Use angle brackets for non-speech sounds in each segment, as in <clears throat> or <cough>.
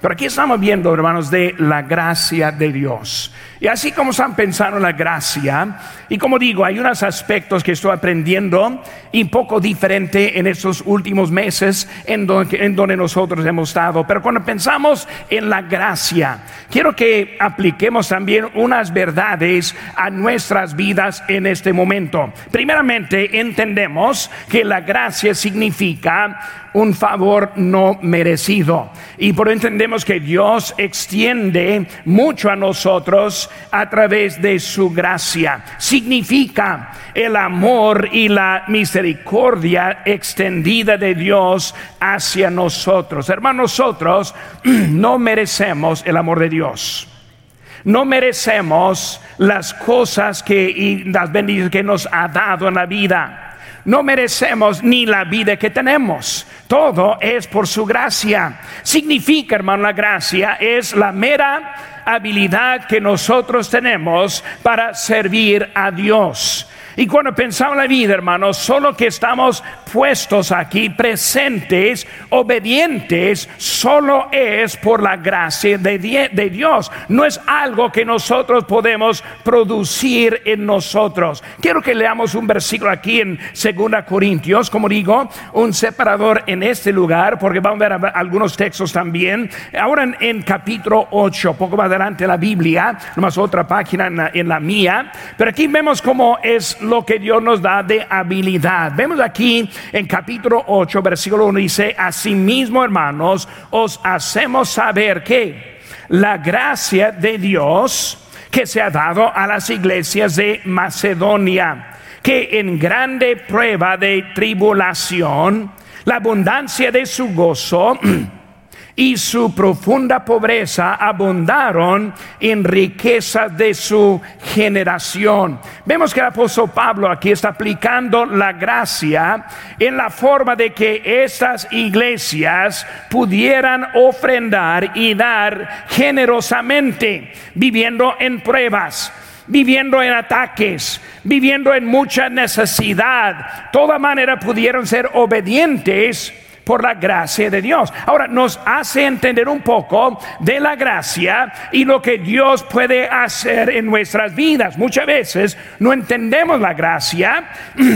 Pero aquí estamos viendo, hermanos, de la gracia de Dios. Y así como están pensando en la gracia, y como digo, hay unos aspectos que estoy aprendiendo y un poco diferente en estos últimos meses en donde, nosotros hemos estado. Pero cuando pensamos en la gracia, quiero que apliquemos también unas verdades a nuestras vidas en este momento. Primeramente, entendemos que la gracia significa un favor no merecido. Y por entendemos que Dios extiende mucho a nosotros a través de su gracia. Significa el amor y la misericordia extendida de Dios hacia nosotros. Hermanos, nosotros <clears throat> no merecemos el amor de Dios. No merecemos las cosas que y las bendiciones que nos ha dado en la vida no merecemos ni la vida que tenemos. Todo es por su gracia. Significa, hermano, la gracia es la mera habilidad que nosotros tenemos para servir a Dios. Y cuando pensamos en la vida, hermanos, solo que estamos puestos aquí, presentes, obedientes, solo es por la gracia de, Dios. No es algo que nosotros podemos producir en nosotros. Quiero que leamos un versículo aquí en 2 Corintios, como digo, un separador en este lugar, porque vamos a ver algunos textos también. Ahora en, capítulo 8, poco más adelante la Biblia, nomás otra página en la mía, pero aquí vemos cómo es lo que Dios nos da de habilidad. Vemos aquí en capítulo 8, versículo 1, dice, asimismo hermanos, os hacemos saber que la gracia de Dios que se ha dado a las iglesias de Macedonia, que en grande prueba de tribulación, la abundancia de su gozo, <clears throat> y su profunda pobreza abundaron en riqueza de su generación. Vemos que el apóstol Pablo aquí está aplicando la gracia en la forma de que estas iglesias pudieran ofrendar y dar generosamente, viviendo en pruebas viviendo en ataques, viviendo en mucha necesidad. Toda manera pudieron ser obedientes por la gracia de Dios. Ahora nos hace entender un poco de la gracia y lo que Dios puede hacer en nuestras vidas. Muchas veces no entendemos la gracia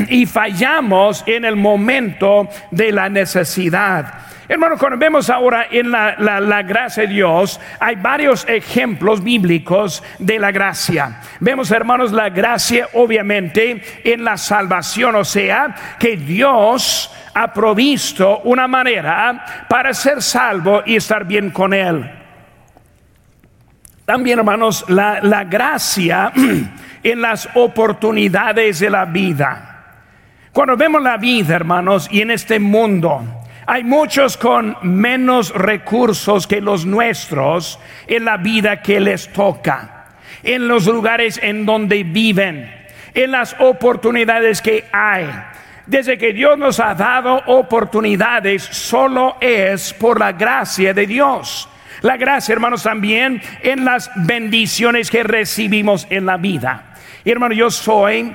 y fallamos en el momento de la necesidad. Hermano, cuando vemos ahora en la, la, gracia de Dios, hay varios ejemplos bíblicos de la gracia. Vemos, hermanos, la gracia obviamente en la salvación, o sea, que Dios ha provisto una manera para ser salvo y estar bien con Él. También, hermanos, la, la gracia <clears throat> en las oportunidades de la vida. Cuando vemos la vida, hermanos, y en este mundo, hay muchos con menos recursos que los nuestros en la vida que les toca, en los lugares en donde viven, en las oportunidades que hay. Desde que Dios nos ha dado oportunidades, solo es por la gracia de Dios. La gracia, hermanos, también en las bendiciones que recibimos en la vida. Y hermano, yo soy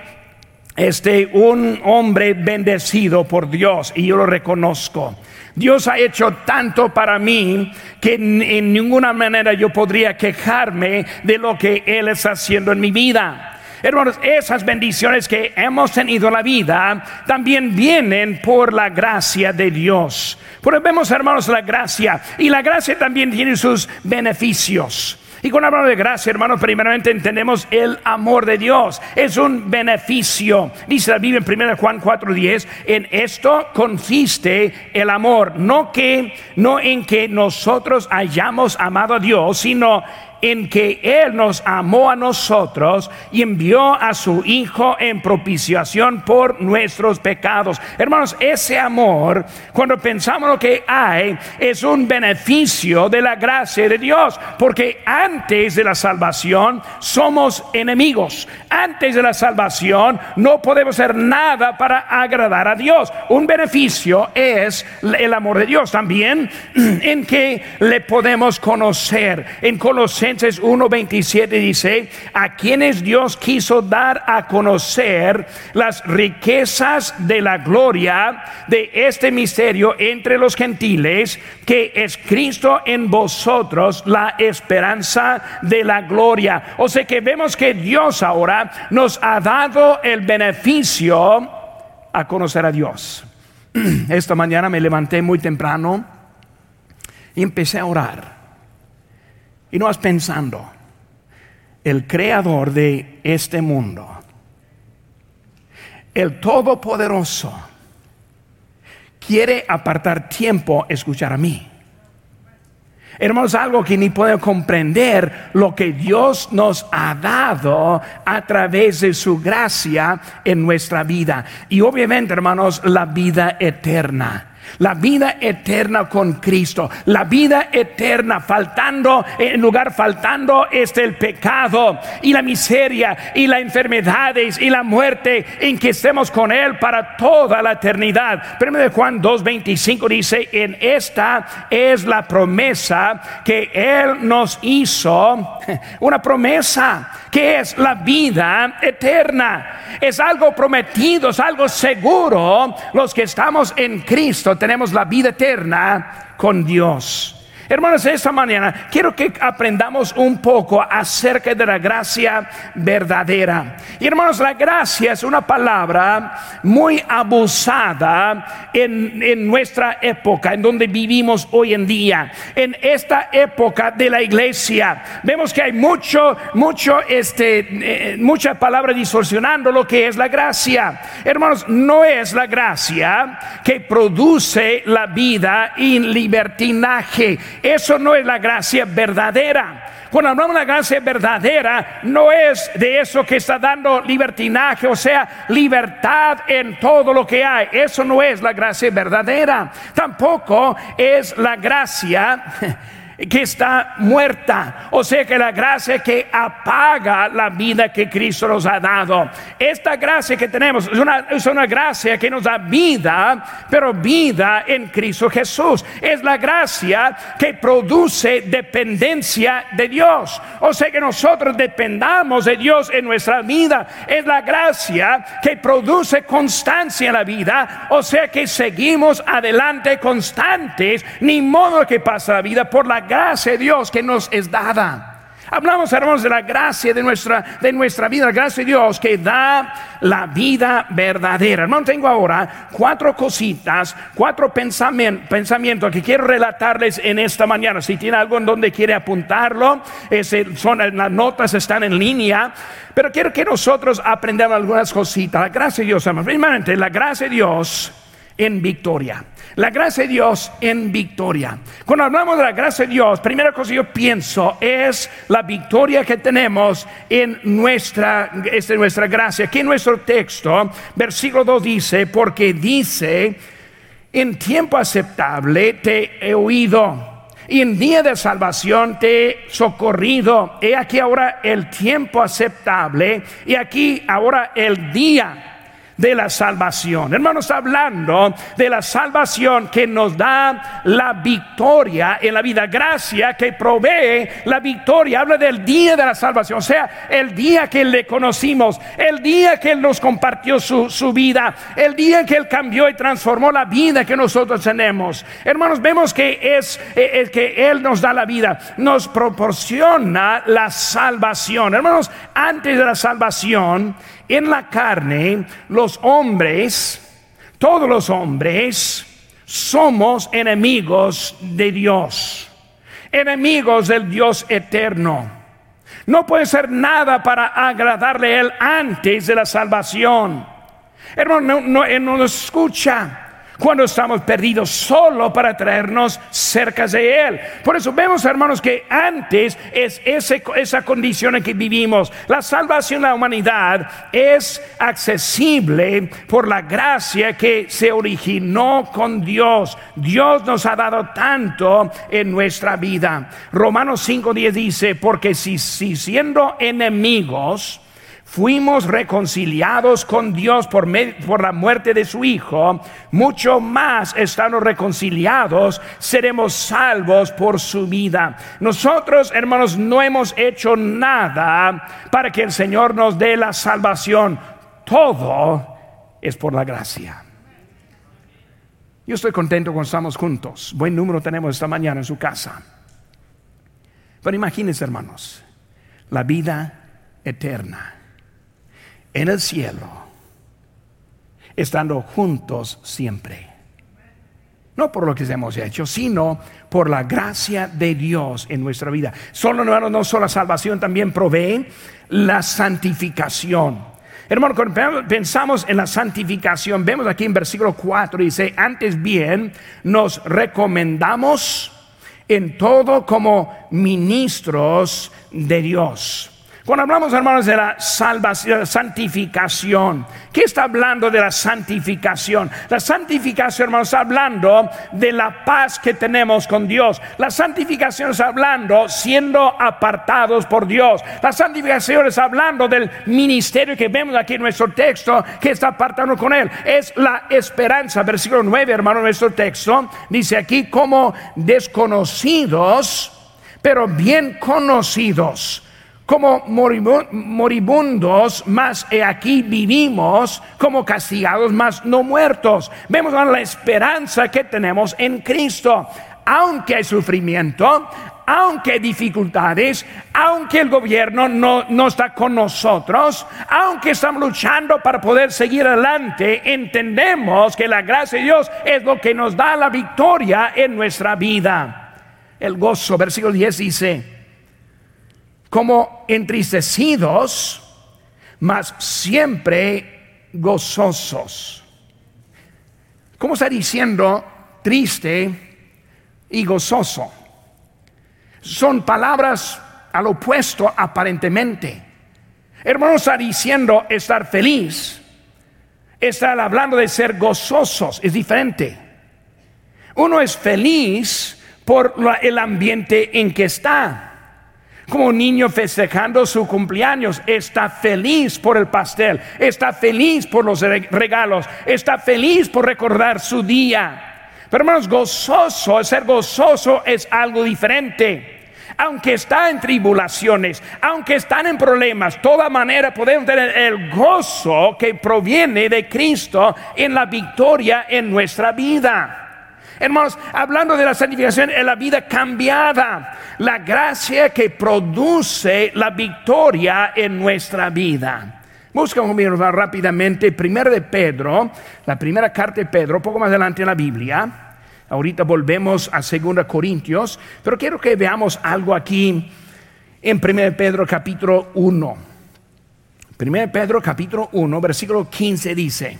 este un hombre bendecido por Dios y yo lo reconozco. Dios ha hecho tanto para mí que en, ninguna manera yo podría quejarme de lo que Él está haciendo en mi vida. Hermanos, esas bendiciones que hemos tenido en la vida también vienen por la gracia de Dios. Porque vemos, hermanos, la gracia. Y la gracia también tiene sus beneficios. Y cuando hablamos de gracia, hermanos, primeramente entendemos el amor de Dios. Es un beneficio. Dice la Biblia en 1 Juan 4:10, en esto consiste el amor, no que no en que nosotros hayamos amado a Dios, sino en que Él nos amó a nosotros y envió a su Hijo en propiciación por nuestros pecados. Hermanos, ese amor, cuando pensamos lo que hay, es un beneficio de la gracia de Dios, porque antes de la salvación somos enemigos. Antes de la salvación no podemos hacer nada para agradar a Dios. Un beneficio es el amor de Dios también <clears throat> en que le podemos conocer. En conocer Colosenses 1:27 dice, a quienes Dios quiso dar a conocer las riquezas de la gloria de este misterio entre los gentiles, que es Cristo en vosotros, la esperanza de la gloria. O sea que vemos que Dios ahora nos ha dado el beneficio a conocer a Dios. <clears throat> Esta mañana me levanté muy temprano y empecé a orar. Y no vas pensando, el creador de este mundo, el todopoderoso, quiere apartar tiempo escuchar a mí. Hermanos, algo que ni puedo comprender lo que Dios nos ha dado a través de su gracia en nuestra vida. Y obviamente, hermanos, la vida eterna la vida eterna con Cristo, la vida eterna faltando, en lugar faltando este el pecado y la miseria y las enfermedades y la muerte en que estemos con Él para toda la eternidad. Primero de Juan 2.25 dice, en esta es la promesa que Él nos hizo, <laughs> una promesa que es la vida eterna. Es algo prometido, es algo seguro. Los que estamos en Cristo tenemos la vida eterna con Dios. Hermanos, esta mañana quiero que aprendamos un poco acerca de la gracia verdadera. Y hermanos, la gracia es una palabra muy abusada en, en nuestra época, en donde vivimos hoy en día. En esta época de la iglesia, vemos que hay mucho, mucho, este, eh, mucha palabra distorsionando lo que es la gracia. Hermanos, no es la gracia que produce la vida en libertinaje eso no es la gracia verdadera. Cuando hablamos de la gracia verdadera, no es de eso que está dando libertinaje, o sea, libertad en todo lo que hay. Eso no es la gracia verdadera. Tampoco es la gracia que está muerta. O sea que la gracia que apaga la vida que Cristo nos ha dado. Esta gracia que tenemos es una, es una gracia que nos da vida, pero vida en Cristo Jesús. Es la gracia que produce dependencia de Dios. O sea que nosotros dependamos de Dios en nuestra vida. Es la gracia que produce constancia en la vida. O sea que seguimos adelante constantes, ni modo que pasa la vida por la gracia Dios que nos es dada. Hablamos, hermanos, de la gracia de nuestra, de nuestra vida, la gracia de Dios que da la vida verdadera. Hermano, tengo ahora cuatro cositas, cuatro pensamientos que quiero relatarles en esta mañana. Si tiene algo en donde quiere apuntarlo, son, las notas están en línea, pero quiero que nosotros aprendamos algunas cositas. La gracia de Dios, hermanos, primeramente, la gracia de Dios en victoria. La gracia de Dios en victoria. Cuando hablamos de la gracia de Dios, primera cosa que yo pienso es la victoria que tenemos en nuestra, es nuestra gracia. Aquí en nuestro texto, versículo 2 dice, porque dice, en tiempo aceptable te he oído y en día de salvación te he socorrido. He aquí ahora el tiempo aceptable y aquí ahora el día de la salvación. Hermanos, hablando de la salvación que nos da la victoria en la vida, gracia que provee la victoria. Habla del día de la salvación, o sea, el día que le conocimos, el día que Él nos compartió su, su vida, el día que Él cambió y transformó la vida que nosotros tenemos. Hermanos, vemos que es eh, el que Él nos da la vida, nos proporciona la salvación. Hermanos, antes de la salvación, en la carne, los hombres, todos los hombres, somos enemigos de Dios, enemigos del Dios eterno. No puede ser nada para agradarle a Él antes de la salvación. Hermano, no, no nos escucha cuando estamos perdidos solo para traernos cerca de Él. Por eso vemos, hermanos, que antes es ese, esa condición en que vivimos. La salvación de la humanidad es accesible por la gracia que se originó con Dios. Dios nos ha dado tanto en nuestra vida. Romanos 5.10 dice, porque si, si siendo enemigos, fuimos reconciliados con Dios por, por, la muerte de su Hijo, mucho más estando reconciliados, seremos salvos por su vida. Nosotros, hermanos, no hemos hecho nada para que el Señor nos dé la salvación. Todo es por la gracia. Yo estoy contento cuando estamos juntos. Buen número tenemos esta mañana en su casa. Pero imagínense, hermanos, la vida eterna en el cielo, estando juntos siempre. No por lo que hemos hecho, sino por la gracia de Dios en nuestra vida. Solo, no, no solo la salvación, también provee la santificación. Hermano, cuando pensamos en la santificación, vemos aquí en versículo 4, dice, antes bien nos recomendamos en todo como ministros de Dios cuando hablamos, hermanos, de la salvación, santificación, ¿qué está hablando de la santificación? La santificación, hermanos, está hablando de la paz que tenemos con Dios. La santificación está hablando siendo apartados por Dios. La santificación está hablando del ministerio que vemos aquí en nuestro texto, que está apartado con Él. Es la esperanza. Versículo 9, hermano, nuestro texto dice aquí como desconocidos, pero bien conocidos como moribundos, más aquí vivimos como castigados, más no muertos. Vemos la esperanza que tenemos en Cristo. Aunque hay sufrimiento, aunque hay dificultades, aunque el gobierno no, no, está con nosotros, aunque estamos luchando para poder seguir adelante, entendemos que la gracia de Dios es lo que nos da la victoria en nuestra vida. El gozo, versículo 10 dice, como entristecidos, mas siempre gozosos. ¿Cómo está diciendo triste y gozoso? Son palabras al opuesto aparentemente. Hermano está diciendo estar feliz, está hablando de ser gozosos, es diferente. Uno es feliz por el ambiente en que está como un niño festejando su cumpleaños, está feliz por el pastel, está feliz por los regalos, está feliz por recordar su día. Pero hermanos, gozoso, ser gozoso es algo diferente. Aunque está en tribulaciones, aunque están en problemas, toda manera podemos tener el gozo que proviene de Cristo en la victoria en nuestra vida. Hermanos, hablando de la santificación en la vida cambiada, la gracia que produce la victoria en nuestra vida. Busca conmigo rápidamente, primero de Pedro, la primera carta de Pedro, poco más adelante en la Biblia. Ahorita volvemos a 2 Corintios, pero quiero que veamos algo aquí en 1 Pedro capítulo 1. 1 Pedro capítulo 1, versículo 15 dice,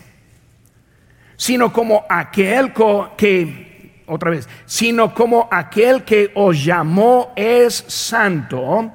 sino como aquel que otra vez, sino como aquel que os llamó es santo,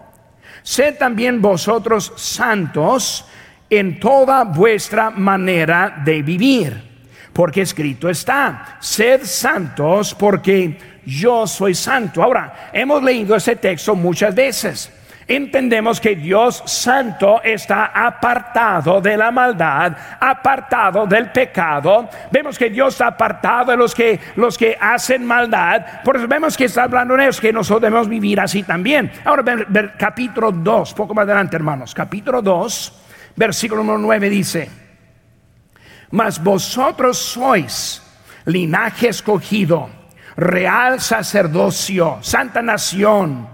sed también vosotros santos en toda vuestra manera de vivir. Porque escrito está, sed santos porque yo soy santo. Ahora, hemos leído ese texto muchas veces entendemos que Dios santo está apartado de la maldad, apartado del pecado. Vemos que Dios está apartado de los que, los que hacen maldad. Por eso vemos que está hablando de eso, que nosotros debemos vivir así también. Ahora, capítulo 2, poco más adelante, hermanos. Capítulo 2, versículo 9 dice, mas vosotros sois linaje escogido, real sacerdocio, santa nación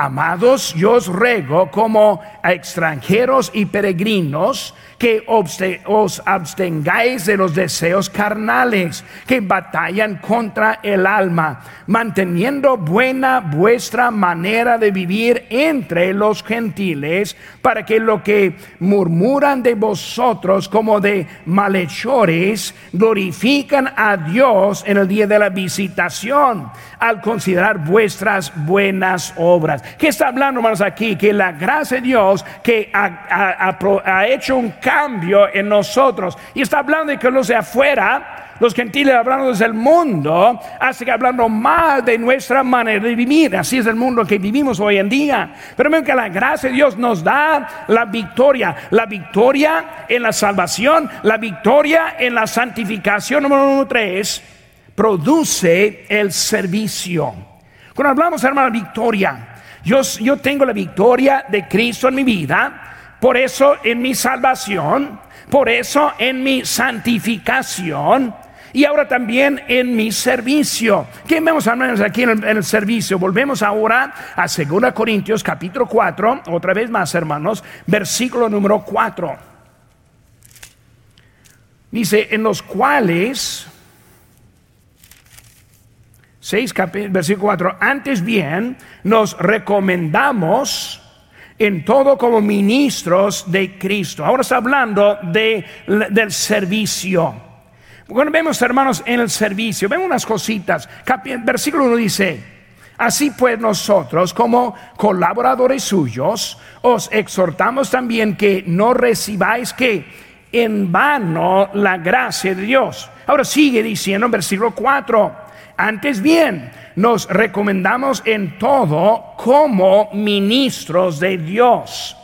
Amados, yo os ruego como extranjeros y peregrinos que os abstengáis de los deseos carnales que batallan contra el alma, manteniendo buena vuestra manera de vivir entre los gentiles, para que lo que murmuran de vosotros como de malhechores glorifican a Dios en el día de la visitación, al considerar vuestras buenas obras. ¿Qué está hablando, hermanos, aquí? Que la gracia de Dios que ha, hecho un cambio en nosotros. Y está hablando de que los de afuera, los gentiles hablando desde el mundo, así que hablando más de nuestra manera de vivir. Así es el mundo que vivimos hoy en día. Pero ven que la gracia de Dios nos da la victoria. La victoria en la salvación, la victoria en la santificación. Número tres, produce el servicio. Cuando hablamos, hermano, victoria, yo, yo tengo la victoria de Cristo en mi vida por eso en mi salvación, por eso en mi santificación y ahora también en mi servicio. ¿Qué vemos al aquí en el, servicio? Volvemos ahora a 2 Corintios capítulo 4, otra vez más hermanos, versículo número 4. Dice, en los cuales, 6 versículo 4, antes bien nos recomendamos en todo como ministros de Cristo. Ahora está hablando de, del servicio. Cuando vemos, hermanos, en el servicio, vemos unas cositas. Versículo 1 dice, así pues nosotros como colaboradores suyos, os exhortamos también que no recibáis que en vano la gracia de Dios. Ahora sigue diciendo en versículo 4 antes bien, nos recomendamos en todo como ministros de Dios.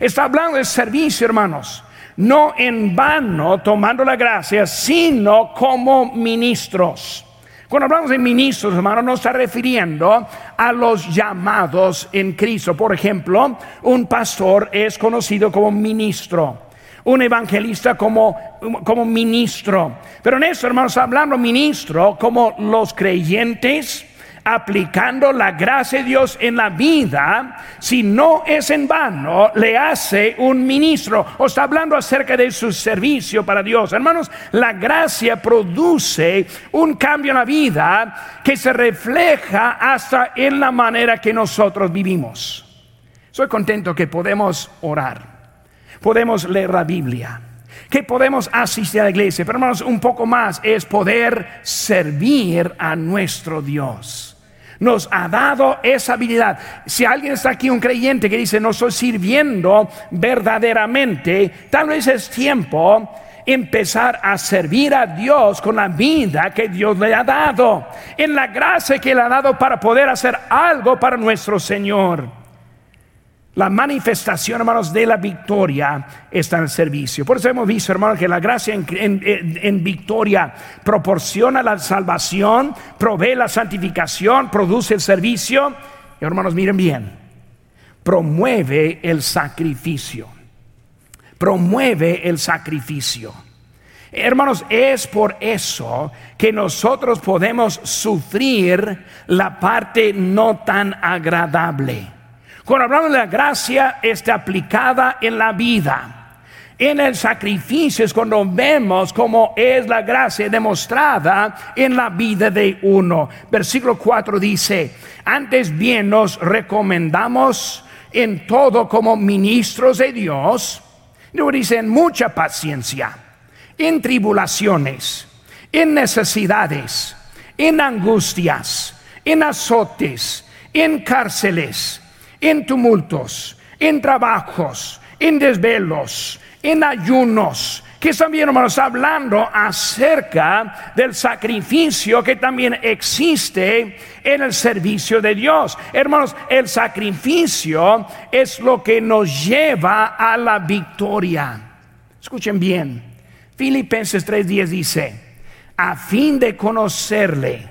Está hablando de servicio, hermanos. No en vano tomando la gracia, sino como ministros. Cuando hablamos de ministros, hermanos, nos está refiriendo a los llamados en Cristo. Por ejemplo, un pastor es conocido como ministro un evangelista como, como ministro. Pero en eso, hermanos, hablando ministro como los creyentes aplicando la gracia de Dios en la vida, si no es en vano, le hace un ministro. O está hablando acerca de su servicio para Dios. Hermanos, la gracia produce un cambio en la vida que se refleja hasta en la manera que nosotros vivimos. Soy contento que podemos orar podemos leer la Biblia, que podemos asistir a la iglesia, pero hermanos, un poco más es poder servir a nuestro Dios. Nos ha dado esa habilidad. Si alguien está aquí, un creyente que dice, no estoy sirviendo verdaderamente, tal vez es tiempo empezar a servir a Dios con la vida que Dios le ha dado, en la gracia que le ha dado para poder hacer algo para nuestro Señor. La manifestación, hermanos, de la victoria está en el servicio. Por eso hemos visto, hermanos, que la gracia en, victoria proporciona la salvación, provee la santificación, produce el servicio. Y, hermanos, miren bien, promueve el sacrificio. Promueve el sacrificio. Hermanos, es por eso que nosotros podemos sufrir la parte no tan agradable. Cuando hablamos de la gracia, está aplicada en la vida. En el sacrificio es cuando vemos cómo es la gracia demostrada en la vida de uno. Versículo 4 dice, antes bien nos recomendamos en todo como ministros de Dios. Luego dice, en mucha paciencia, en tribulaciones, en necesidades, en angustias, en azotes, en cárceles en tumultos, en trabajos, en desvelos, en ayunos, que también, hermanos, hablando acerca del sacrificio que también existe en el servicio de Dios. Hermanos, el sacrificio es lo que nos lleva a la victoria. Escuchen bien, Filipenses 3:10 dice, a fin de conocerle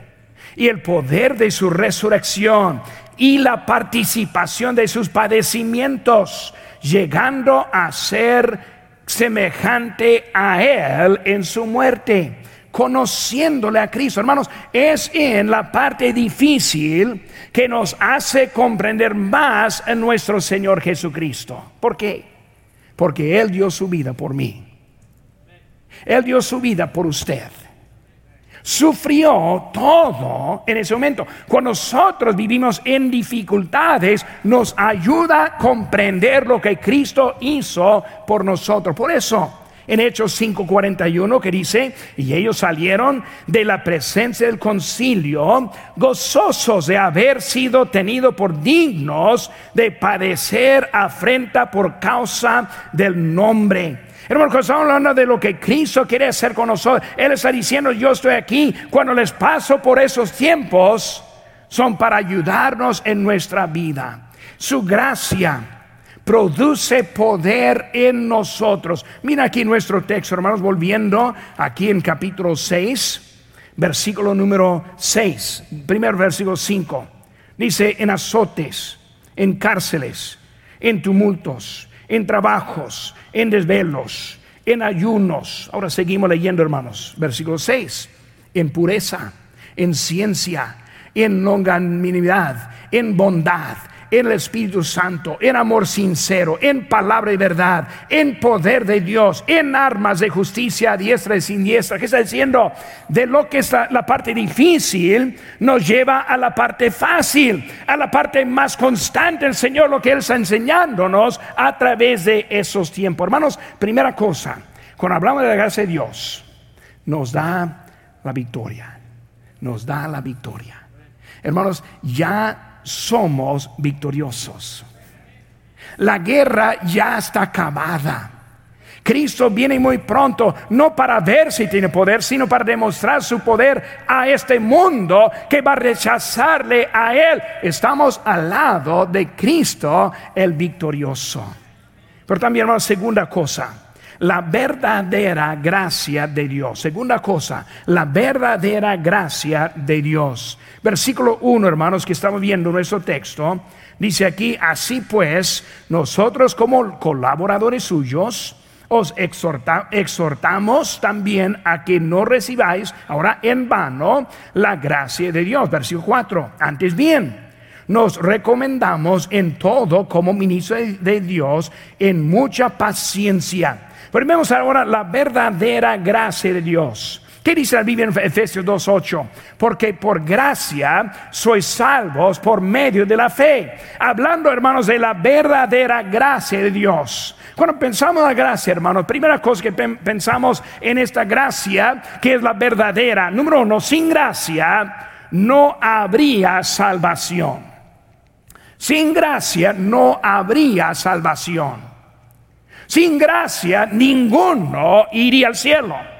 y el poder de su resurrección y la participación de sus padecimientos, llegando a ser semejante a Él en su muerte conociéndole a Cristo. Hermanos, es en la parte difícil que nos hace comprender más a nuestro Señor Jesucristo. ¿Por qué? Porque Él dio su vida por mí. Él dio su vida por usted sufrió todo en ese momento. Cuando nosotros vivimos en dificultades, nos ayuda a comprender lo que Cristo hizo por nosotros. Por eso, en Hechos 5:41 que dice, y ellos salieron de la presencia del concilio gozosos de haber sido tenidos por dignos de padecer afrenta por causa del nombre Hermano, cuando estamos hablando de lo que Cristo quiere hacer con nosotros, Él está diciendo, yo estoy aquí. Cuando les paso por esos tiempos, son para ayudarnos en nuestra vida. Su gracia produce poder en nosotros. Mira aquí nuestro texto, hermanos, volviendo aquí en capítulo 6, versículo número 6, primer versículo 5. Dice, en azotes, en cárceles, en tumultos, en trabajos, en desvelos, en ayunos. Ahora seguimos leyendo, hermanos. Versículo 6. En pureza, en ciencia, en longanimidad, en bondad en el Espíritu Santo, en amor sincero, en palabra y verdad, en poder de Dios, en armas de justicia diestra y siniestra. ¿Qué está diciendo? De lo que está la parte difícil nos lleva a la parte fácil, a la parte más constante. El Señor lo que Él está enseñándonos a través de esos tiempos. Hermanos, primera cosa, cuando hablamos de la gracia de Dios, nos da la victoria. Nos da la victoria. Hermanos, ya somos victoriosos. La guerra ya está acabada. Cristo viene muy pronto, no para ver si tiene poder, sino para demostrar su poder a este mundo que va a rechazarle a Él. Estamos al lado de Cristo, el victorioso. Pero también, hermano, segunda cosa, la verdadera gracia de Dios. Segunda cosa, la verdadera gracia de Dios. Versículo 1, hermanos, que estamos viendo nuestro texto, dice aquí, así pues, nosotros como colaboradores suyos, os exhortamos también a que no recibáis ahora en vano la gracia de Dios. Versículo 4, antes bien nos recomendamos en todo como ministro de Dios en mucha paciencia pero vemos ahora la verdadera gracia de Dios. ¿Qué dice la Biblia en Efesios 2.8? Porque por gracia sois salvos por medio de la fe. Hablando, hermanos, de la verdadera gracia de Dios. Cuando pensamos en la gracia, hermanos, primera cosa que pensamos en esta gracia, que es la verdadera. Número uno, sin gracia no habría salvación. Sin gracia no habría salvación. Sin gracia ninguno iría al cielo.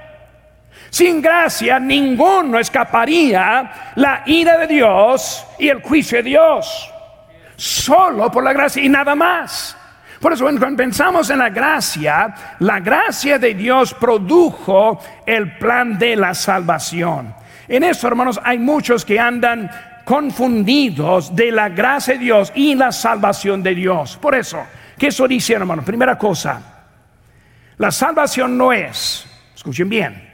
Sin gracia ninguno escaparía la ira de Dios y el juicio de Dios. Solo por la gracia y nada más. Por eso cuando pensamos en la gracia, la gracia de Dios produjo el plan de la salvación. En eso, hermanos, hay muchos que andan confundidos de la gracia de Dios y la salvación de Dios. Por eso, ¿Qué eso dice, hermano? Primera cosa, la salvación no es, escuchen bien,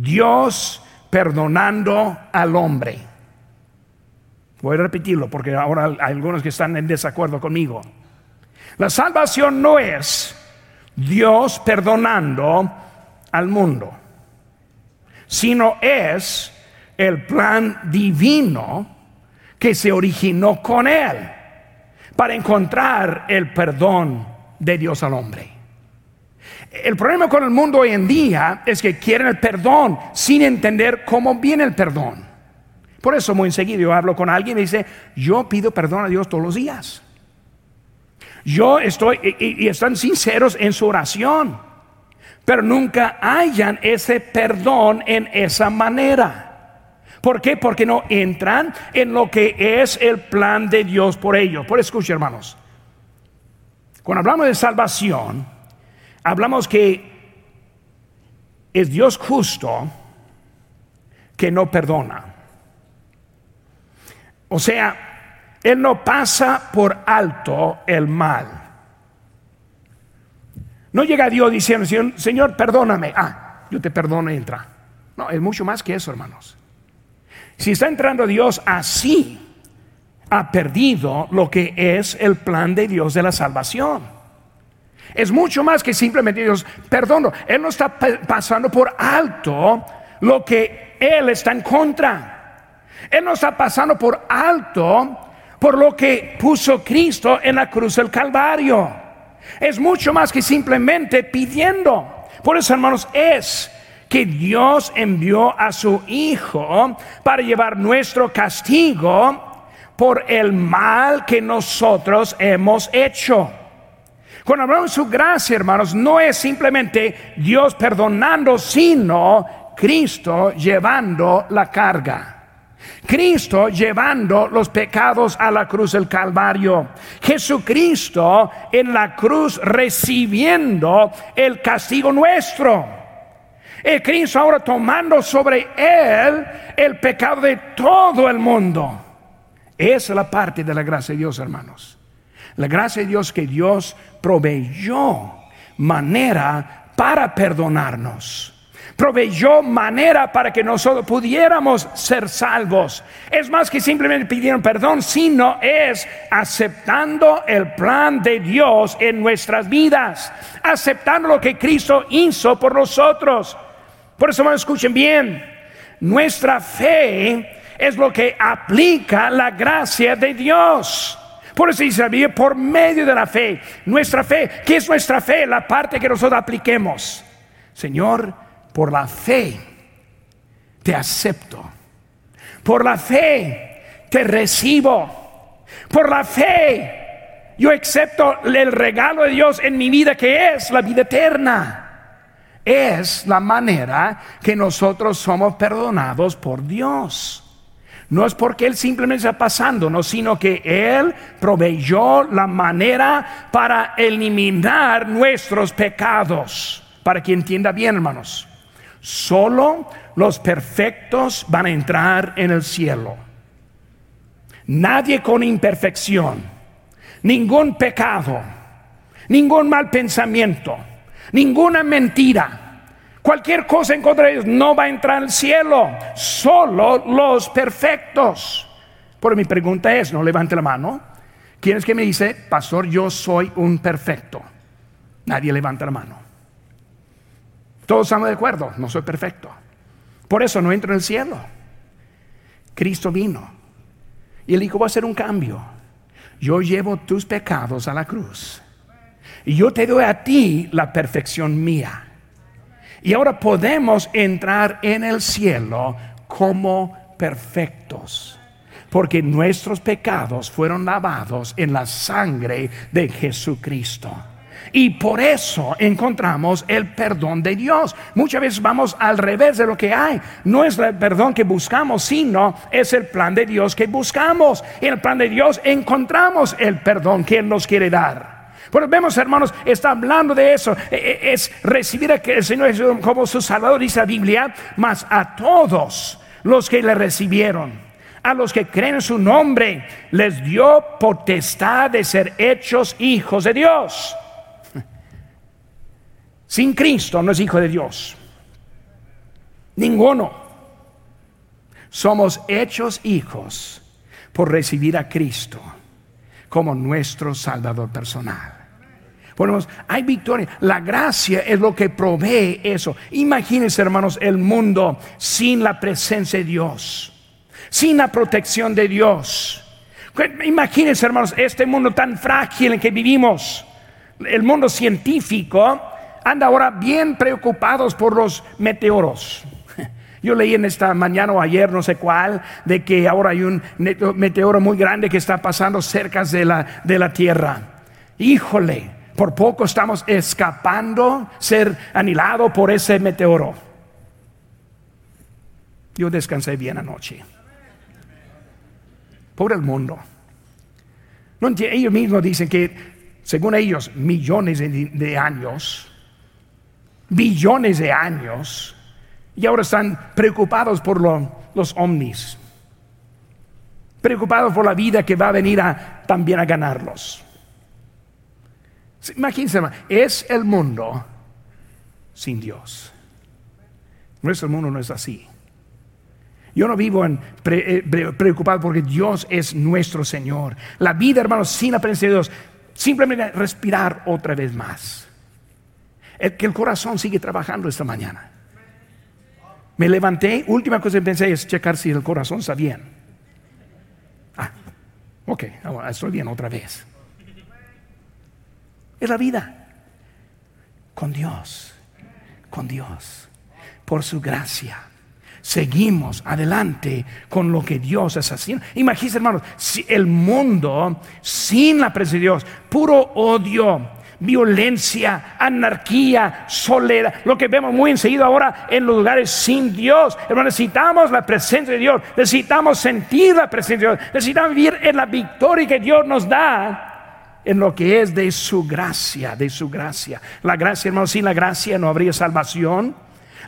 Dios perdonando al hombre. Voy a repetirlo porque ahora hay algunos que están en desacuerdo conmigo. La salvación no es Dios perdonando al mundo, sino es el plan divino que se originó con Él para encontrar el perdón de Dios al hombre. El problema con el mundo hoy en día es que quieren el perdón sin entender cómo viene el perdón. Por eso muy enseguida yo hablo con alguien y dice, yo pido perdón a Dios todos los días. Yo estoy, y, están sinceros en su oración, pero nunca hayan ese perdón en esa manera. ¿Por qué? Porque no entran en lo que es el plan de Dios por ellos. Por escucha, hermanos. Cuando hablamos de salvación, hablamos que es Dios justo que no perdona. O sea, Él no pasa por alto el mal. No llega Dios diciendo, Señor, perdóname. Ah, yo te perdono y entra. No, es mucho más que eso, hermanos. Si está entrando Dios así, ha perdido lo que es el plan de Dios de la salvación. Es mucho más que simplemente Dios, perdón, Él no está pasando por alto lo que Él está en contra. Él no está pasando por alto por lo que puso Cristo en la cruz del Calvario. Es mucho más que simplemente pidiendo. Por eso, hermanos, es que Dios envió a su Hijo para llevar nuestro castigo por el mal que nosotros hemos hecho. Cuando hablamos de su gracia, hermanos, no es simplemente Dios perdonando, sino Cristo llevando la carga. Cristo llevando los pecados a la cruz del Calvario. Jesucristo en la cruz recibiendo el castigo nuestro. El Cristo ahora tomando sobre él el pecado de todo el mundo. Esa es la parte de la gracia de Dios, hermanos. La gracia de Dios que Dios proveyó manera para perdonarnos. Proveyó manera para que nosotros pudiéramos ser salvos. Es más que simplemente pidieron perdón, sino es aceptando el plan de Dios en nuestras vidas, aceptando lo que Cristo hizo por nosotros. Por eso, escuchen bien. Nuestra fe es lo que aplica la gracia de Dios. Por eso dice la por medio de la fe. Nuestra fe, ¿qué es nuestra fe? La parte que nosotros apliquemos. Señor, por la fe te acepto. Por la fe te recibo. Por la fe yo acepto el regalo de Dios en mi vida que es la vida eterna es la manera que nosotros somos perdonados por Dios. No es porque Él simplemente está pasándonos, sino que Él proveyó la manera para eliminar nuestros pecados. Para que entienda bien, hermanos. Solo los perfectos van a entrar en el cielo. Nadie con imperfección, ningún pecado, ningún mal pensamiento ninguna mentira. Cualquier cosa en contra de no va a entrar al cielo, solo los perfectos. Por mi pregunta es, no levante la mano. ¿Quién es que me dice, pastor, yo soy un perfecto? Nadie levanta la mano. Todos estamos de acuerdo, no soy perfecto. Por eso no entro en el cielo. Cristo vino y él dijo, va a hacer un cambio. Yo llevo tus pecados a la cruz y yo te doy a ti la perfección mía. Y ahora podemos entrar en el cielo como perfectos. Porque nuestros pecados fueron lavados en la sangre de Jesucristo. Y por eso encontramos el perdón de Dios. Muchas veces vamos al revés de lo que hay. No es el perdón que buscamos, sino es el plan de Dios que buscamos. En el plan de Dios encontramos el perdón que Él nos quiere dar. Pero vemos, hermanos, está hablando de eso. E, e, es recibir a el Señor como su Salvador, dice la Biblia, mas a todos los que le recibieron, a los que creen en su nombre, les dio potestad de ser hechos hijos de Dios. <laughs> Sin Cristo no es hijo de Dios. Ninguno. Somos hechos hijos por recibir a Cristo como nuestro Salvador personal hay victoria. La gracia es lo que provee eso. Imagínense, hermanos, el mundo sin la presencia de Dios, sin la protección de Dios. Imagínense, hermanos, este mundo tan frágil en que vivimos. El mundo científico anda ahora bien preocupados por los meteoros. <laughs> Yo leí en esta mañana o ayer, no sé cuál, de que ahora hay un meteoro muy grande que está pasando cerca de la, de la Tierra. Híjole, por poco estamos escapando ser anilado por ese meteoro. Yo descansé bien anoche. Por el mundo. Ellos mismos dicen que, según ellos, millones de, años, billones de años, y ahora están preocupados por los ovnis, preocupados por la vida que va a venir a, también a ganarlos. Imagínense, es el mundo sin Dios. Nuestro mundo no es así. Yo no vivo eh, preocupado porque Dios es nuestro Señor. La vida, hermanos, sin la presencia de Dios, simplemente respirar otra vez más. El, que el corazón sigue trabajando esta mañana. Me levanté, última cosa que pensé es checar si el corazón está bien. Ah, ok, estoy bien otra vez. Es la vida. Con Dios, con Dios, por su gracia seguimos adelante con lo que Dios es haciendo. Imagínense, hermanos, si el mundo sin la presencia de Dios, puro odio, violencia, anarquía, soledad, lo que vemos muy enseguida ahora en los lugares sin Dios. Hermanos, necesitamos la presencia de Dios, necesitamos sentir la presencia de Dios, necesitamos vivir en la victoria que Dios nos da en lo que es de su gracia, de su gracia. La gracia, hermanos, sin la gracia no habría salvación.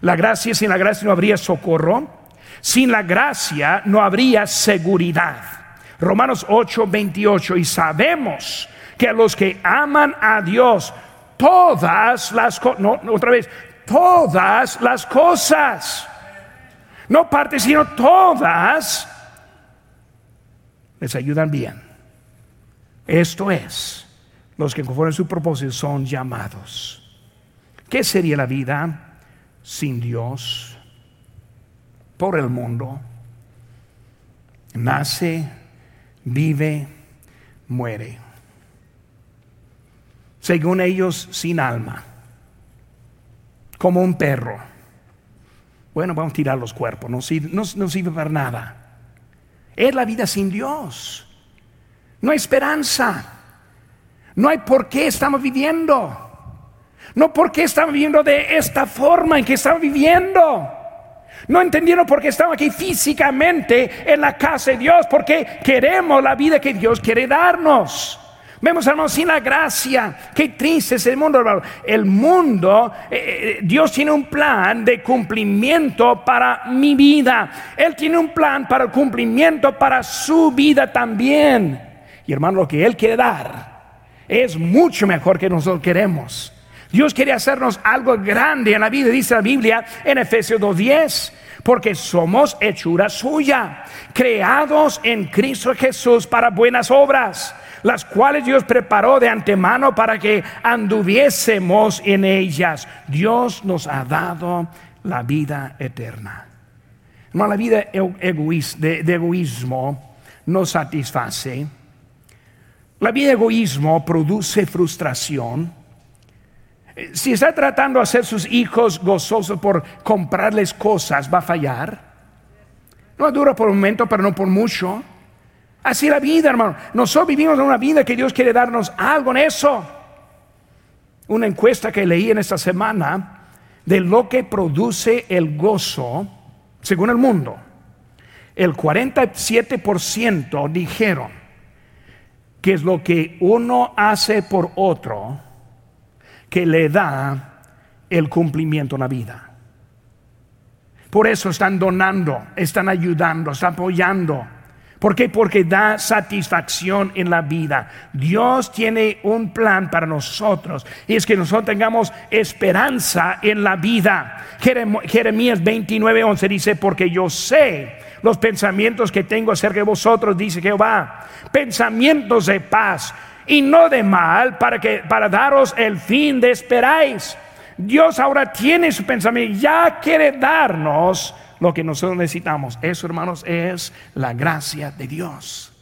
La gracia, sin la gracia no habría socorro. Sin la gracia no habría seguridad. Romanos 8, 28. Y sabemos que a los que aman a Dios, todas las cosas, no, otra vez, todas las cosas, no partes, sino todas, les ayudan bien. Esto es, los que conforme su propósito son llamados. ¿Qué sería la vida? sin Dios por el mundo. Nace, vive, muere. Según ellos, sin alma, como un perro. Bueno, vamos a tirar los cuerpos, no sirve, no sirve para nada. Es la vida sin Dios. No hay esperanza. No hay por qué estamos viviendo. No porque estamos viviendo de esta forma en que estamos viviendo. No entendieron por qué estamos aquí físicamente en la casa de Dios, porque queremos la vida que Dios quiere darnos. Vemos, hermanos, sin la gracia. Qué triste es el mundo, hermano. El mundo, eh, eh, Dios tiene un plan de cumplimiento para mi vida. Él tiene un plan para el cumplimiento para su vida también. Y hermano, lo que Él quiere dar es mucho mejor que nosotros queremos. Dios quiere hacernos algo grande en la vida, dice la Biblia en Efesios 2.10, porque somos hechura suya, creados en Cristo Jesús para buenas obras, las cuales Dios preparó de antemano para que anduviésemos en ellas. Dios nos ha dado la vida eterna. No, la vida de, de egoísmo no satisface. La vida de egoísmo produce frustración si está tratando de hacer sus hijos gozosos por comprarles cosas, va a fallar. No dura por un momento, pero no por mucho. Así la vida, hermano. Nosotros vivimos en una vida que Dios quiere darnos algo en eso. Una encuesta que leí en esta semana de lo que produce el gozo según el mundo. El 47% dijeron que es lo que uno hace por otro que le da el cumplimiento en la vida. Por eso están donando, están ayudando, están apoyando. ¿Por qué? Porque da satisfacción en la vida. Dios tiene un plan para nosotros y es que nosotros tengamos esperanza en la vida. Jeremías 29, 11 dice, porque yo sé los pensamientos que tengo acerca de vosotros, dice Jehová, pensamientos de paz y no de mal para que para daros el fin de esperáis. Dios ahora tiene su pensamiento, ya quiere darnos lo que nosotros necesitamos. Eso, hermanos, es la gracia de Dios.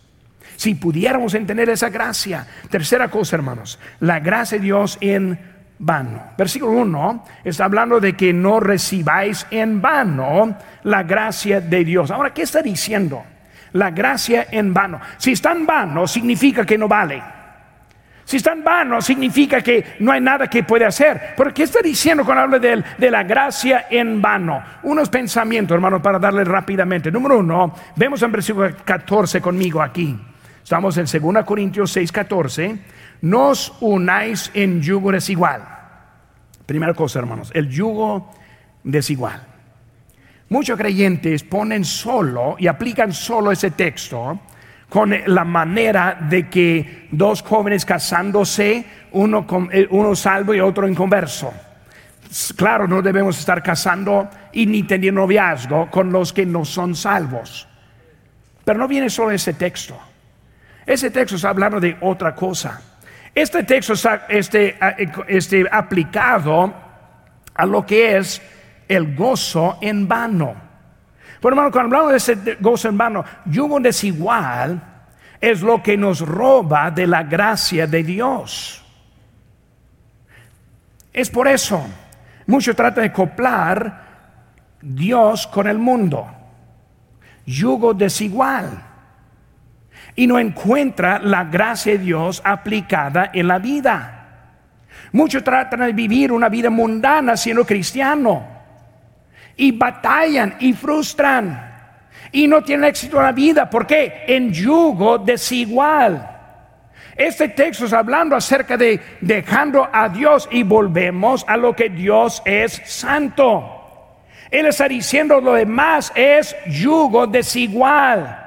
Si pudiéramos entender esa gracia. Tercera cosa, hermanos, la gracia de Dios en vano. Versículo 1 está hablando de que no recibáis en vano la gracia de Dios. Ahora, ¿qué está diciendo? La gracia en vano. Si está en vano, significa que no vale. Si está en vano, significa que no hay nada que puede hacer. ¿Por qué está diciendo cuando habla de, de la gracia en vano? Unos pensamientos, hermano, para darle rápidamente. Número uno, vemos en versículo 14 conmigo aquí. Estamos en 2 Corintios 6, 14. Nos unáis en yugo desigual. Primera cosa, hermanos, el yugo desigual. Muchos creyentes ponen solo y aplican solo ese texto con la manera de que dos jóvenes casándose, uno, eh, uno salvo y otro inconverso. claro, no debemos estar casando y ni teniendo noviazgo con los que no son salvos. Pero no viene solo ese texto. Ese texto está hablando de otra cosa. Este texto está este, este, aplicado a lo que es el gozo en vano. Por hermano, cuando hablamos de ese gozo en vano, yugo desigual es lo que nos roba de la gracia de Dios. Es por eso, mucho trata de coplar Dios con el mundo. Yugo desigual. Y no encuentra la gracia de Dios aplicada en la vida. Muchos tratan de vivir una vida mundana siendo cristiano. Y batallan y frustran y no tienen éxito en la vida. ¿Por qué? En yugo desigual. Este texto es hablando acerca de dejando a Dios y volvemos a lo que Dios es santo. Él está diciendo lo demás es yugo desigual.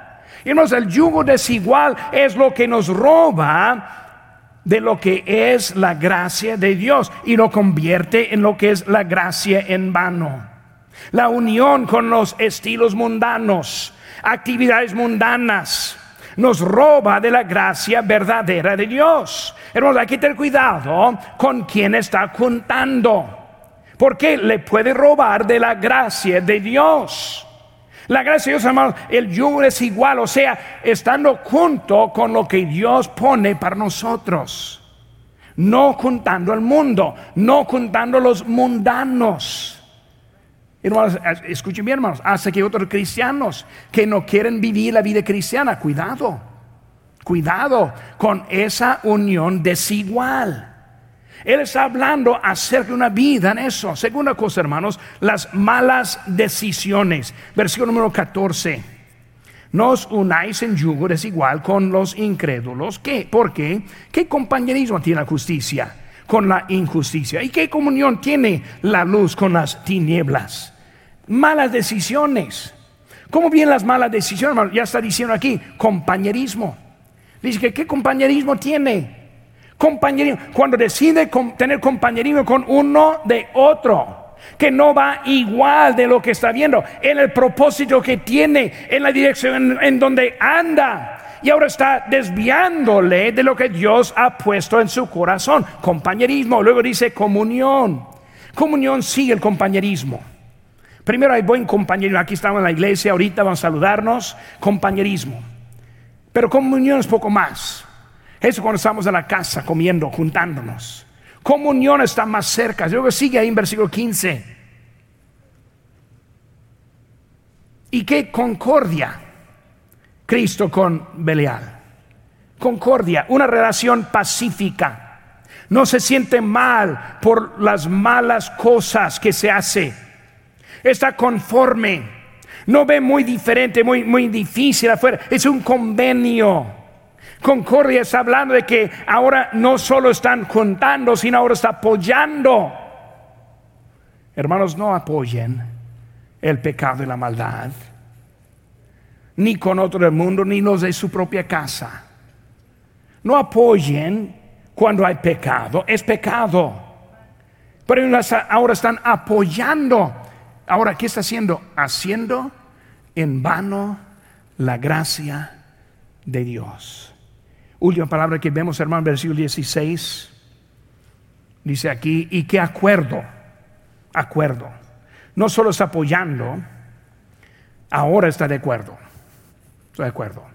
Y el yugo desigual es lo que nos roba de lo que es la gracia de Dios y lo convierte en lo que es la gracia en vano. La unión con los estilos mundanos, actividades mundanas, nos roba de la gracia verdadera de Dios. Hermanos, hay que tener cuidado con quien está contando, porque le puede robar de la gracia de Dios. La gracia de Dios, hermanos, el yugo es igual, o sea, estando junto con lo que Dios pone para nosotros. No contando al mundo, no contando los mundanos. Hermanos, escuchen bien, hermanos, hace que otros cristianos que no quieren vivir la vida cristiana, cuidado, cuidado con esa unión desigual. Él está hablando acerca de una vida en eso. Segunda cosa, hermanos, las malas decisiones. Versículo número 14. Nos unáis en yugo desigual con los incrédulos. ¿Qué? ¿Por qué? ¿Qué compañerismo tiene la justicia con la injusticia? ¿Y qué comunión tiene la luz con las tinieblas? malas decisiones. ¿Cómo vienen las malas decisiones? Ya está diciendo aquí, compañerismo. Dice que qué compañerismo tiene. Compañerismo, cuando decide tener compañerismo con uno de otro, que no va igual de lo que está viendo, en el propósito que tiene, en la dirección en donde anda. Y ahora está desviándole de lo que Dios ha puesto en su corazón. Compañerismo, luego dice comunión. Comunión sigue el compañerismo. Primero hay buen compañerismo. Aquí estamos en la iglesia, ahorita vamos a saludarnos. Compañerismo. Pero comunión es poco más. Eso cuando estamos en la casa comiendo, juntándonos. Comunión está más cerca. Luego sigue ahí en versículo 15. ¿Y qué concordia? Cristo con Belial. Concordia, una relación pacífica. No se siente mal por las malas cosas que se hace está conforme, no ve muy diferente, muy, muy difícil afuera, es un convenio. Concordia está hablando de que ahora no solo están contando, sino ahora está apoyando. Hermanos, no apoyen el pecado y la maldad, ni con otro del mundo, ni los de su propia casa. No apoyen cuando hay pecado, es pecado. Pero ahora están apoyando Ahora, ¿qué está haciendo? Haciendo en vano la gracia de Dios. Última palabra que vemos, hermano, versículo 16. Dice aquí, ¿y qué acuerdo? Acuerdo. No solo está apoyando, ahora está de acuerdo. Estoy de acuerdo.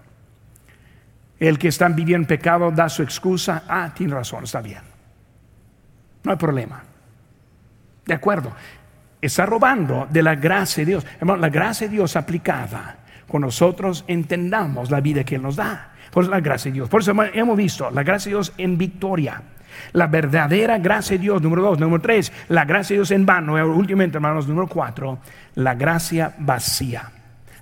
El que está viviendo en pecado da su excusa. Ah, tiene razón, está bien. No hay problema. De acuerdo está robando de la gracia de Dios. Hermano, la gracia de Dios aplicada, con nosotros entendamos la vida que Él nos da. Por eso la gracia de Dios. Por eso hemos visto la gracia de Dios en victoria. La verdadera gracia de Dios, número dos. Número tres, la gracia de Dios en vano. Últimamente, hermanos, número cuatro, la gracia vacía.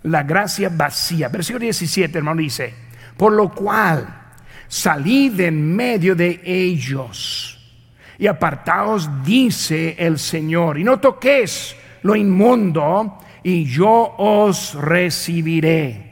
La gracia vacía. Versículo 17, hermano, dice, por lo cual salid en medio de ellos y apartaos, dice el Señor, y no toquéis lo inmundo, y yo os recibiré.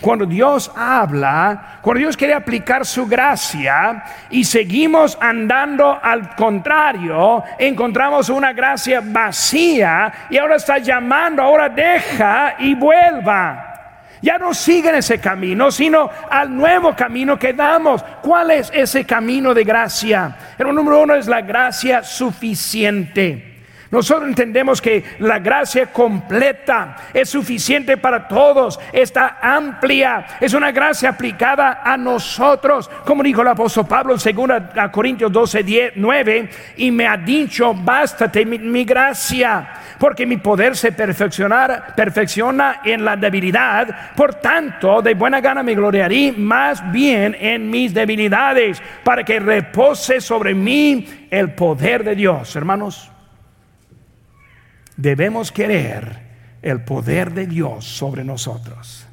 Cuando Dios habla, cuando Dios quiere aplicar su gracia y seguimos andando al contrario, encontramos una gracia vacía y ahora está llamando, ahora deja y vuelva. Ya no siguen ese camino, sino al nuevo camino que damos. ¿Cuál es ese camino de gracia? El número uno es la gracia suficiente. Nosotros entendemos que la gracia completa es suficiente para todos, está amplia, es una gracia aplicada a nosotros, como dijo el apóstol Pablo en 2 Corintios 12, 10, 9, y me ha dicho, bástate mi, gracia, porque mi poder se perfecciona en la debilidad, por tanto, de buena gana me gloriaré más bien en mis debilidades, para que repose sobre mí el poder de Dios, hermanos debemos querer el poder de Dios sobre nosotros.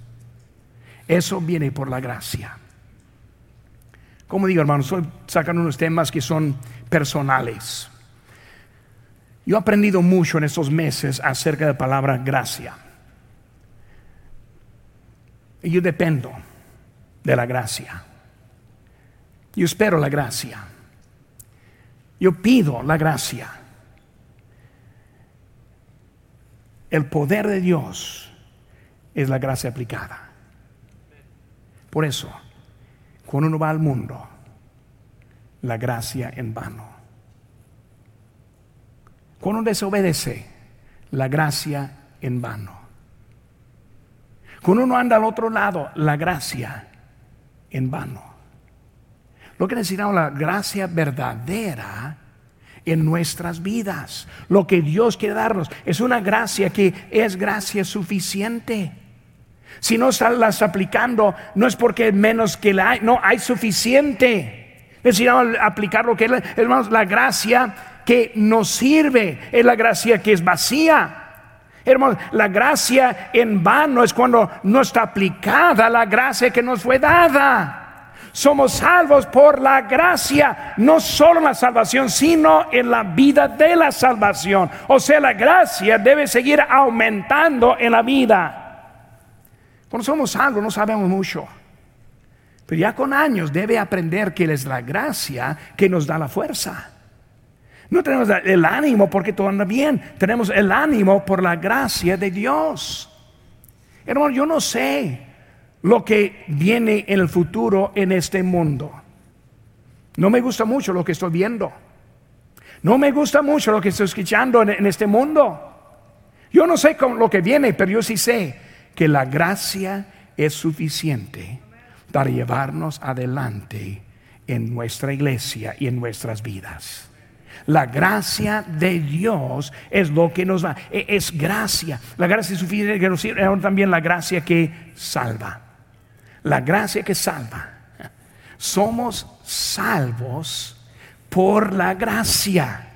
Eso viene por la gracia. Como digo, hermanos, estoy sacando unos temas que son personales. Yo he aprendido mucho en estos meses acerca de la palabra gracia. Y yo dependo de la gracia. Yo espero la gracia. Yo pido la gracia. El poder de Dios es la gracia aplicada. Por eso, cuando uno va al mundo, la gracia en vano. Cuando uno desobedece, la gracia en vano. Cuando uno anda al otro lado, la gracia en vano. Lo que necesitamos, la gracia verdadera, en nuestras vidas. Lo que Dios quiere darnos es una gracia que es gracia suficiente. Si no estás aplicando, no es porque menos que la hay, no, hay suficiente. Necesitamos aplicar lo que es, hermanos, la gracia que nos sirve, es la gracia que es vacía. Hermanos, la gracia en vano es cuando no está aplicada la gracia que nos fue dada. Somos salvos por la gracia, no solo en la salvación, sino en la vida de la salvación. O sea, la gracia debe seguir aumentando en la vida. Cuando somos salvos no sabemos mucho. Pero ya con años debe aprender que es la gracia que nos da la fuerza. No tenemos el ánimo porque todo anda bien. Tenemos el ánimo por la gracia de Dios. Hermano, yo no sé lo que viene en el futuro en este mundo. No me gusta mucho lo que estoy viendo. No me gusta mucho lo que estoy escuchando en, este mundo. Yo no sé lo que viene, pero yo sí sé que la gracia es suficiente para llevarnos adelante en nuestra iglesia y en nuestras vidas. La gracia de Dios es lo que nos va. E, es gracia. La gracia es suficiente sirve, también la gracia que salva la gracia que salva. Somos salvos por la gracia.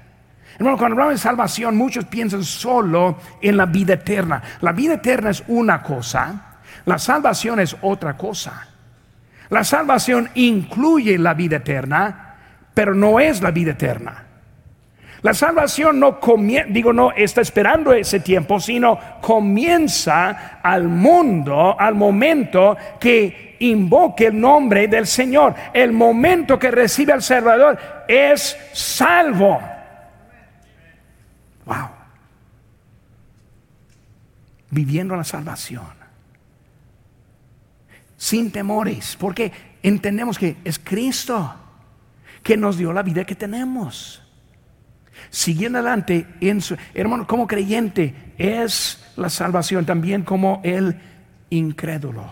Hermano, cuando hablamos de salvación, muchos piensan solo en la vida eterna. La vida eterna es una cosa, la salvación es otra cosa. La salvación incluye la vida eterna, pero no es la vida eterna. La salvación no comienza, digo, no está esperando ese tiempo, sino comienza al mundo, al momento que invoque el nombre del Señor. El momento que recibe al Salvador es salvo. Wow. Viviendo la salvación. Sin temores, porque entendemos que es Cristo que nos dio la vida que tenemos. Siguiendo adelante, en su, hermano, como creyente es la salvación también como el incrédulo.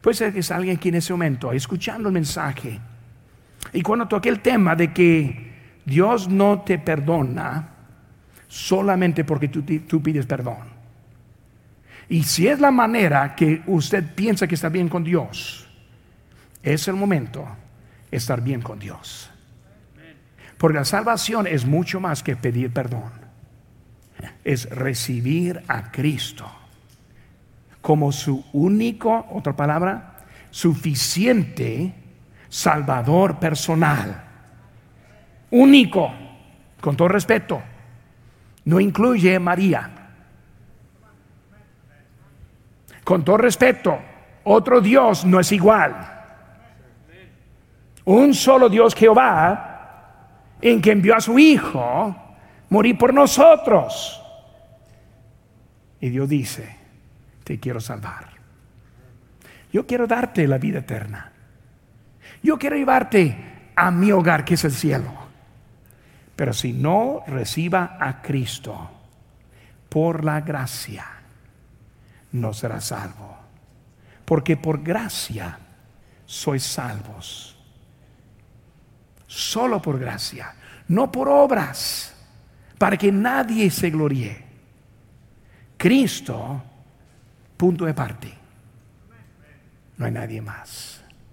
Puede ser que es alguien aquí en ese momento escuchando el mensaje y cuando toque el tema de que Dios no te perdona solamente porque tú, tú pides perdón. Y si es la manera que usted piensa que está bien con Dios, es el momento de estar bien con Dios. Porque la salvación es mucho más que pedir perdón. Es recibir a Cristo como su único, otra palabra, suficiente Salvador personal. Único, con todo respeto. No incluye María. Con todo respeto, Otro Dios no es igual. Un solo Dios Jehová, en que envió a su Hijo morir por nosotros. Y Dios dice, te quiero salvar. Yo quiero darte la vida eterna. Yo quiero llevarte a mi hogar, que es el cielo. Pero si no reciba a Cristo por la gracia, no será salvo. Porque por gracia sois salvos. Solo por gracia, no por obras, para que nadie se gloríe. Cristo, punto de parte. No hay nadie más.